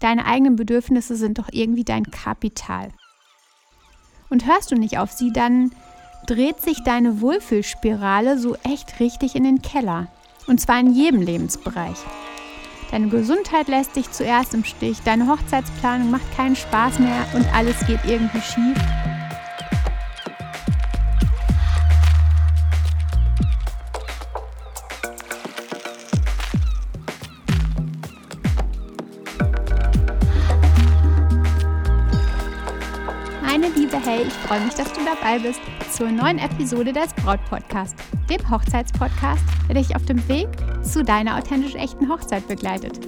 Deine eigenen Bedürfnisse sind doch irgendwie dein Kapital. Und hörst du nicht auf sie, dann dreht sich deine Wohlfühlspirale so echt richtig in den Keller. Und zwar in jedem Lebensbereich. Deine Gesundheit lässt dich zuerst im Stich, deine Hochzeitsplanung macht keinen Spaß mehr und alles geht irgendwie schief. Hey, ich freue mich, dass du dabei bist zur neuen Episode des Braut Podcast, dem Hochzeitspodcast, der dich auf dem Weg zu deiner authentisch echten Hochzeit begleitet.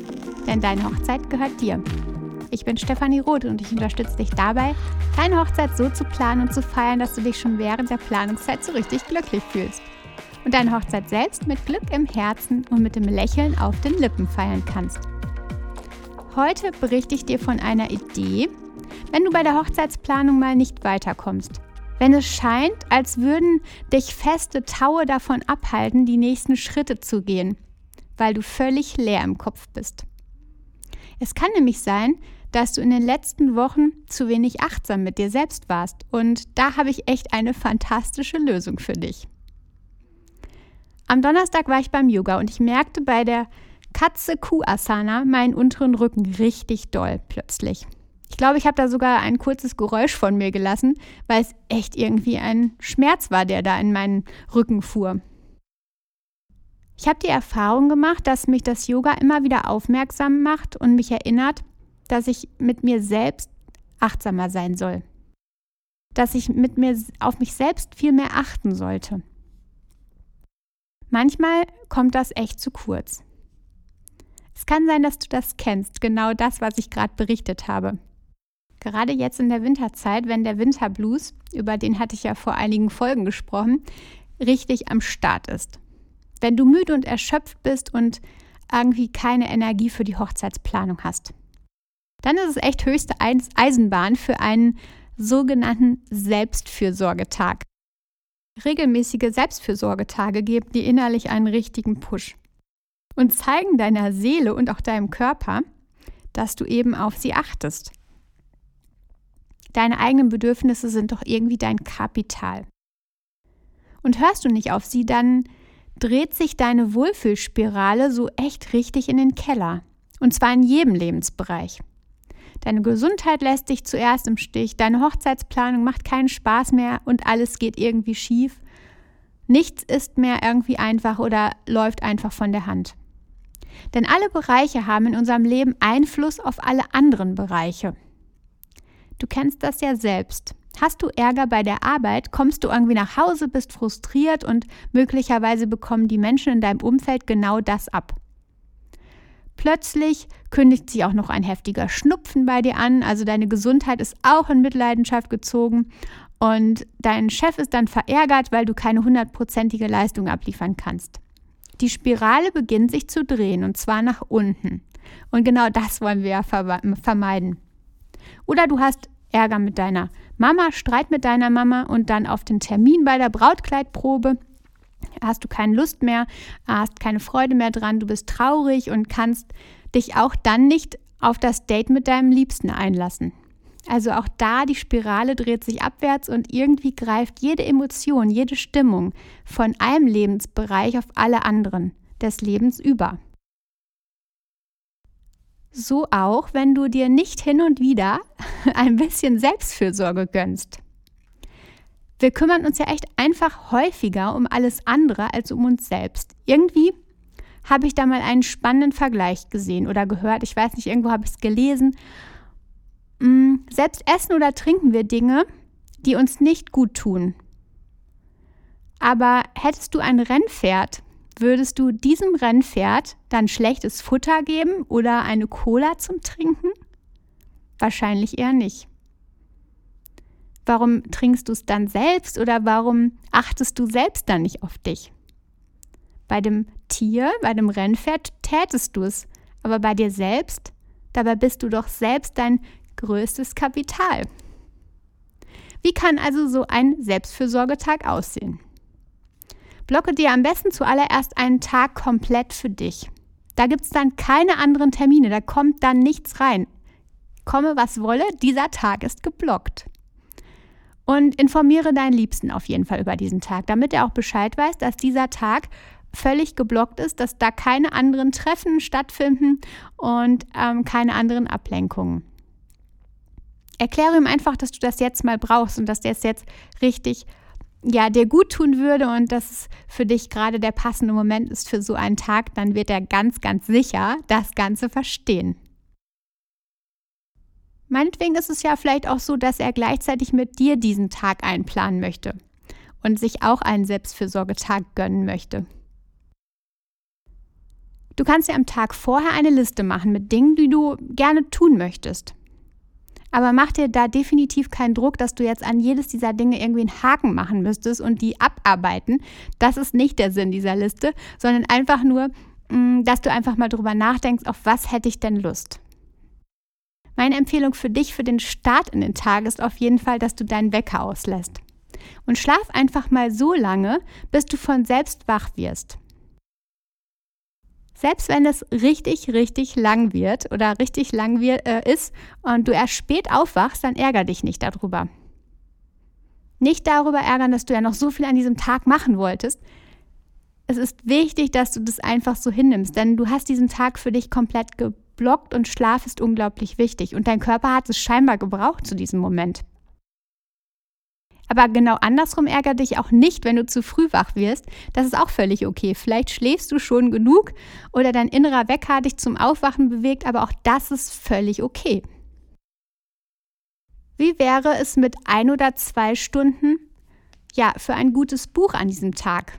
Denn deine Hochzeit gehört dir. Ich bin Stefanie Roth und ich unterstütze dich dabei, deine Hochzeit so zu planen und zu feiern, dass du dich schon während der Planungszeit so richtig glücklich fühlst. Und deine Hochzeit selbst mit Glück im Herzen und mit dem Lächeln auf den Lippen feiern kannst. Heute berichte ich dir von einer Idee, wenn du bei der Hochzeitsplanung mal nicht weiterkommst. Wenn es scheint, als würden dich feste Taue davon abhalten, die nächsten Schritte zu gehen, weil du völlig leer im Kopf bist. Es kann nämlich sein, dass du in den letzten Wochen zu wenig achtsam mit dir selbst warst. Und da habe ich echt eine fantastische Lösung für dich. Am Donnerstag war ich beim Yoga und ich merkte bei der Katze-Kuh-Asana meinen unteren Rücken richtig doll plötzlich. Ich glaube, ich habe da sogar ein kurzes Geräusch von mir gelassen, weil es echt irgendwie ein Schmerz war, der da in meinen Rücken fuhr. Ich habe die Erfahrung gemacht, dass mich das Yoga immer wieder aufmerksam macht und mich erinnert, dass ich mit mir selbst achtsamer sein soll. Dass ich mit mir auf mich selbst viel mehr achten sollte. Manchmal kommt das echt zu kurz. Es kann sein, dass du das kennst, genau das, was ich gerade berichtet habe. Gerade jetzt in der Winterzeit, wenn der Winterblues, über den hatte ich ja vor einigen Folgen gesprochen, richtig am Start ist. Wenn du müde und erschöpft bist und irgendwie keine Energie für die Hochzeitsplanung hast. Dann ist es echt höchste Eisenbahn für einen sogenannten Selbstfürsorgetag. Regelmäßige Selbstfürsorgetage geben dir innerlich einen richtigen Push und zeigen deiner Seele und auch deinem Körper, dass du eben auf sie achtest. Deine eigenen Bedürfnisse sind doch irgendwie dein Kapital. Und hörst du nicht auf sie, dann dreht sich deine Wohlfühlspirale so echt richtig in den Keller. Und zwar in jedem Lebensbereich. Deine Gesundheit lässt dich zuerst im Stich, deine Hochzeitsplanung macht keinen Spaß mehr und alles geht irgendwie schief. Nichts ist mehr irgendwie einfach oder läuft einfach von der Hand. Denn alle Bereiche haben in unserem Leben Einfluss auf alle anderen Bereiche. Du kennst das ja selbst. Hast du Ärger bei der Arbeit, kommst du irgendwie nach Hause, bist frustriert und möglicherweise bekommen die Menschen in deinem Umfeld genau das ab. Plötzlich kündigt sich auch noch ein heftiger Schnupfen bei dir an, also deine Gesundheit ist auch in Mitleidenschaft gezogen und dein Chef ist dann verärgert, weil du keine hundertprozentige Leistung abliefern kannst. Die Spirale beginnt sich zu drehen und zwar nach unten. Und genau das wollen wir ja vermeiden. Oder du hast Ärger mit deiner Mama, Streit mit deiner Mama und dann auf den Termin bei der Brautkleidprobe hast du keine Lust mehr, hast keine Freude mehr dran, du bist traurig und kannst dich auch dann nicht auf das Date mit deinem Liebsten einlassen. Also auch da die Spirale dreht sich abwärts und irgendwie greift jede Emotion, jede Stimmung von einem Lebensbereich auf alle anderen des Lebens über. So auch, wenn du dir nicht hin und wieder ein bisschen Selbstfürsorge gönnst. Wir kümmern uns ja echt einfach häufiger um alles andere als um uns selbst. Irgendwie habe ich da mal einen spannenden Vergleich gesehen oder gehört. Ich weiß nicht, irgendwo habe ich es gelesen. Mm, selbst essen oder trinken wir Dinge, die uns nicht gut tun. Aber hättest du ein Rennpferd, Würdest du diesem Rennpferd dann schlechtes Futter geben oder eine Cola zum Trinken? Wahrscheinlich eher nicht. Warum trinkst du es dann selbst oder warum achtest du selbst dann nicht auf dich? Bei dem Tier, bei dem Rennpferd tätest du es, aber bei dir selbst, dabei bist du doch selbst dein größtes Kapital. Wie kann also so ein Selbstfürsorgetag aussehen? Blocke dir am besten zuallererst einen Tag komplett für dich. Da gibt es dann keine anderen Termine, da kommt dann nichts rein. komme, was wolle, dieser Tag ist geblockt. Und informiere deinen Liebsten auf jeden Fall über diesen Tag, damit er auch Bescheid weiß, dass dieser Tag völlig geblockt ist, dass da keine anderen Treffen stattfinden und ähm, keine anderen Ablenkungen. Erkläre ihm einfach, dass du das jetzt mal brauchst und dass der es jetzt richtig ja, dir gut tun würde und dass für dich gerade der passende Moment ist für so einen Tag, dann wird er ganz, ganz sicher das Ganze verstehen. Meinetwegen ist es ja vielleicht auch so, dass er gleichzeitig mit dir diesen Tag einplanen möchte und sich auch einen Selbstfürsorgetag gönnen möchte. Du kannst dir am Tag vorher eine Liste machen mit Dingen, die du gerne tun möchtest. Aber mach dir da definitiv keinen Druck, dass du jetzt an jedes dieser Dinge irgendwie einen Haken machen müsstest und die abarbeiten. Das ist nicht der Sinn dieser Liste, sondern einfach nur, mm, dass du einfach mal drüber nachdenkst, auf was hätte ich denn Lust. Meine Empfehlung für dich für den Start in den Tag ist auf jeden Fall, dass du deinen Wecker auslässt. Und schlaf einfach mal so lange, bis du von selbst wach wirst. Selbst wenn es richtig, richtig lang wird oder richtig lang wird, äh, ist und du erst spät aufwachst, dann ärger dich nicht darüber. Nicht darüber ärgern, dass du ja noch so viel an diesem Tag machen wolltest. Es ist wichtig, dass du das einfach so hinnimmst, denn du hast diesen Tag für dich komplett geblockt und Schlaf ist unglaublich wichtig und dein Körper hat es scheinbar gebraucht zu diesem Moment. Aber genau andersrum ärgert dich auch nicht, wenn du zu früh wach wirst. Das ist auch völlig okay. Vielleicht schläfst du schon genug oder dein innerer Wecker dich zum Aufwachen bewegt, aber auch das ist völlig okay. Wie wäre es mit ein oder zwei Stunden, ja, für ein gutes Buch an diesem Tag?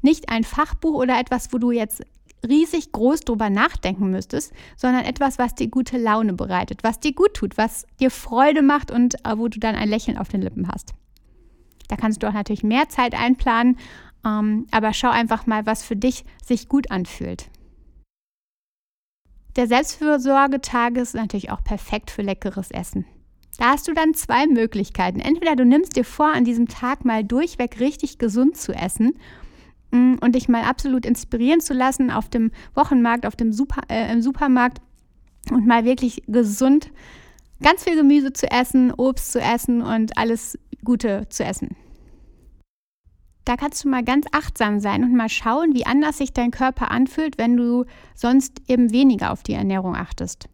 Nicht ein Fachbuch oder etwas, wo du jetzt riesig groß drüber nachdenken müsstest, sondern etwas, was dir gute Laune bereitet, was dir gut tut, was dir Freude macht und äh, wo du dann ein Lächeln auf den Lippen hast. Da kannst du auch natürlich mehr Zeit einplanen, ähm, aber schau einfach mal, was für dich sich gut anfühlt. Der Selbstfürsorgetag ist natürlich auch perfekt für leckeres Essen. Da hast du dann zwei Möglichkeiten. Entweder du nimmst dir vor, an diesem Tag mal durchweg richtig gesund zu essen und dich mal absolut inspirieren zu lassen auf dem Wochenmarkt, auf dem Super, äh, im Supermarkt und mal wirklich gesund ganz viel Gemüse zu essen, Obst zu essen und alles Gute zu essen. Da kannst du mal ganz achtsam sein und mal schauen, wie anders sich dein Körper anfühlt, wenn du sonst eben weniger auf die Ernährung achtest.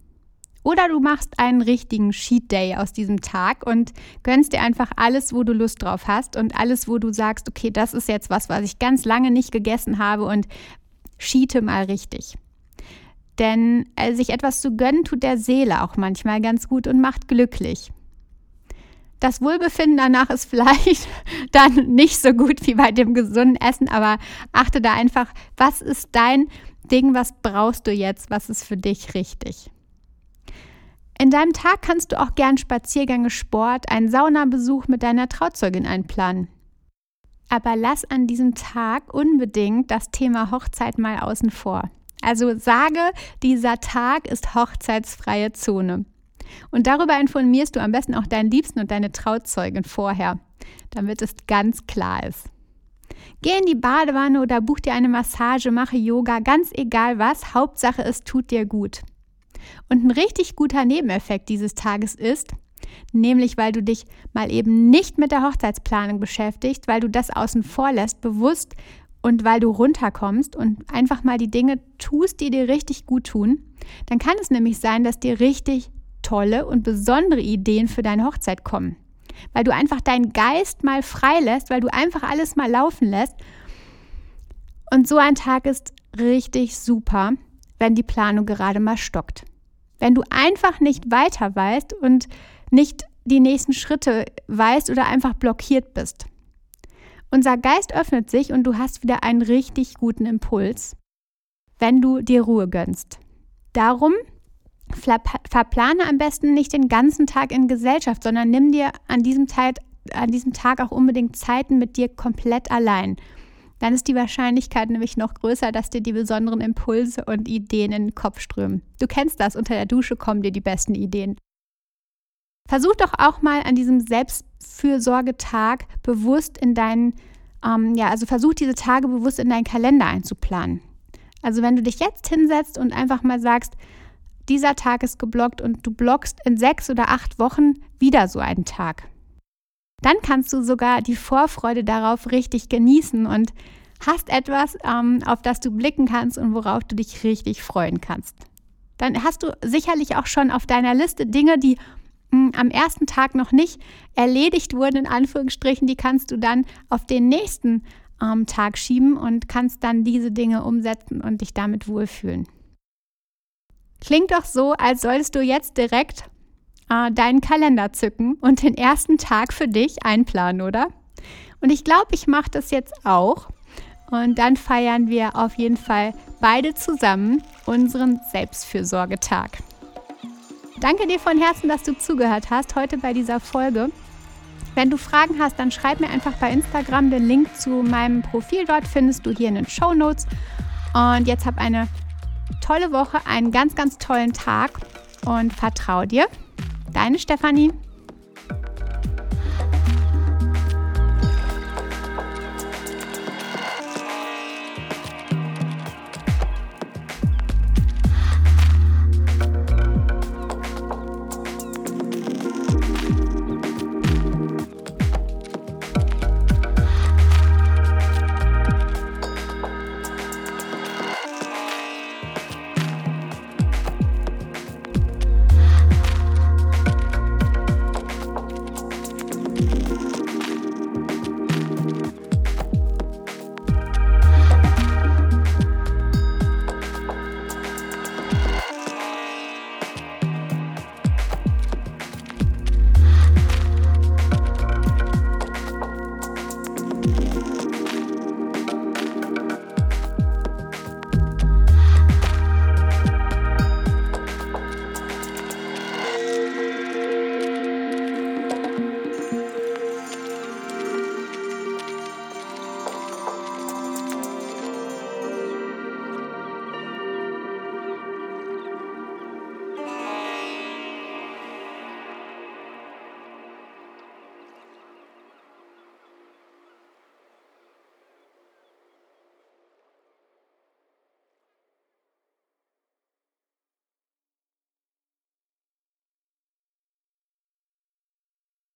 Oder du machst einen richtigen Cheat Day aus diesem Tag und gönnst dir einfach alles, wo du Lust drauf hast und alles, wo du sagst, okay, das ist jetzt was, was ich ganz lange nicht gegessen habe und cheate mal richtig. Denn äh, sich etwas zu gönnen, tut der Seele auch manchmal ganz gut und macht glücklich. Das Wohlbefinden danach ist vielleicht dann nicht so gut wie bei dem gesunden Essen, aber achte da einfach, was ist dein Ding, was brauchst du jetzt, was ist für dich richtig. In deinem Tag kannst du auch gern Spaziergänge, Sport, einen Saunabesuch mit deiner Trauzeugin einplanen. Aber lass an diesem Tag unbedingt das Thema Hochzeit mal außen vor. Also sage, dieser Tag ist hochzeitsfreie Zone. Und darüber informierst du am besten auch deinen Liebsten und deine Trauzeugin vorher, damit es ganz klar ist. Geh in die Badewanne oder buch dir eine Massage, mache Yoga, ganz egal was, Hauptsache es tut dir gut. Und ein richtig guter Nebeneffekt dieses Tages ist, nämlich weil du dich mal eben nicht mit der Hochzeitsplanung beschäftigst, weil du das außen vor lässt, bewusst und weil du runterkommst und einfach mal die Dinge tust, die dir richtig gut tun, dann kann es nämlich sein, dass dir richtig tolle und besondere Ideen für deine Hochzeit kommen. Weil du einfach deinen Geist mal frei lässt, weil du einfach alles mal laufen lässt. Und so ein Tag ist richtig super, wenn die Planung gerade mal stockt. Wenn du einfach nicht weiter weißt und nicht die nächsten Schritte weißt oder einfach blockiert bist. Unser Geist öffnet sich und du hast wieder einen richtig guten Impuls, wenn du dir Ruhe gönnst. Darum verplane am besten nicht den ganzen Tag in Gesellschaft, sondern nimm dir an diesem, Tag, an diesem Tag auch unbedingt Zeiten mit dir komplett allein dann ist die Wahrscheinlichkeit nämlich noch größer, dass dir die besonderen Impulse und Ideen in den Kopf strömen. Du kennst das, unter der Dusche kommen dir die besten Ideen. Versuch doch auch mal an diesem Selbstfürsorgetag bewusst in deinen, ähm, ja, also versuch diese Tage bewusst in deinen Kalender einzuplanen. Also wenn du dich jetzt hinsetzt und einfach mal sagst, dieser Tag ist geblockt und du blockst in sechs oder acht Wochen wieder so einen Tag. Dann kannst du sogar die Vorfreude darauf richtig genießen und hast etwas, ähm, auf das du blicken kannst und worauf du dich richtig freuen kannst. Dann hast du sicherlich auch schon auf deiner Liste Dinge, die hm, am ersten Tag noch nicht erledigt wurden, in Anführungsstrichen, die kannst du dann auf den nächsten ähm, Tag schieben und kannst dann diese Dinge umsetzen und dich damit wohlfühlen. Klingt doch so, als solltest du jetzt direkt äh, deinen Kalender zücken und den ersten Tag für dich einplanen, oder? Und ich glaube, ich mache das jetzt auch. Und dann feiern wir auf jeden Fall beide zusammen unseren Selbstfürsorgetag. Danke dir von Herzen, dass du zugehört hast heute bei dieser Folge. Wenn du Fragen hast, dann schreib mir einfach bei Instagram. Den Link zu meinem Profil dort findest du hier in den Show Notes. Und jetzt hab eine tolle Woche, einen ganz, ganz tollen Tag und vertrau dir. Deine Stefanie.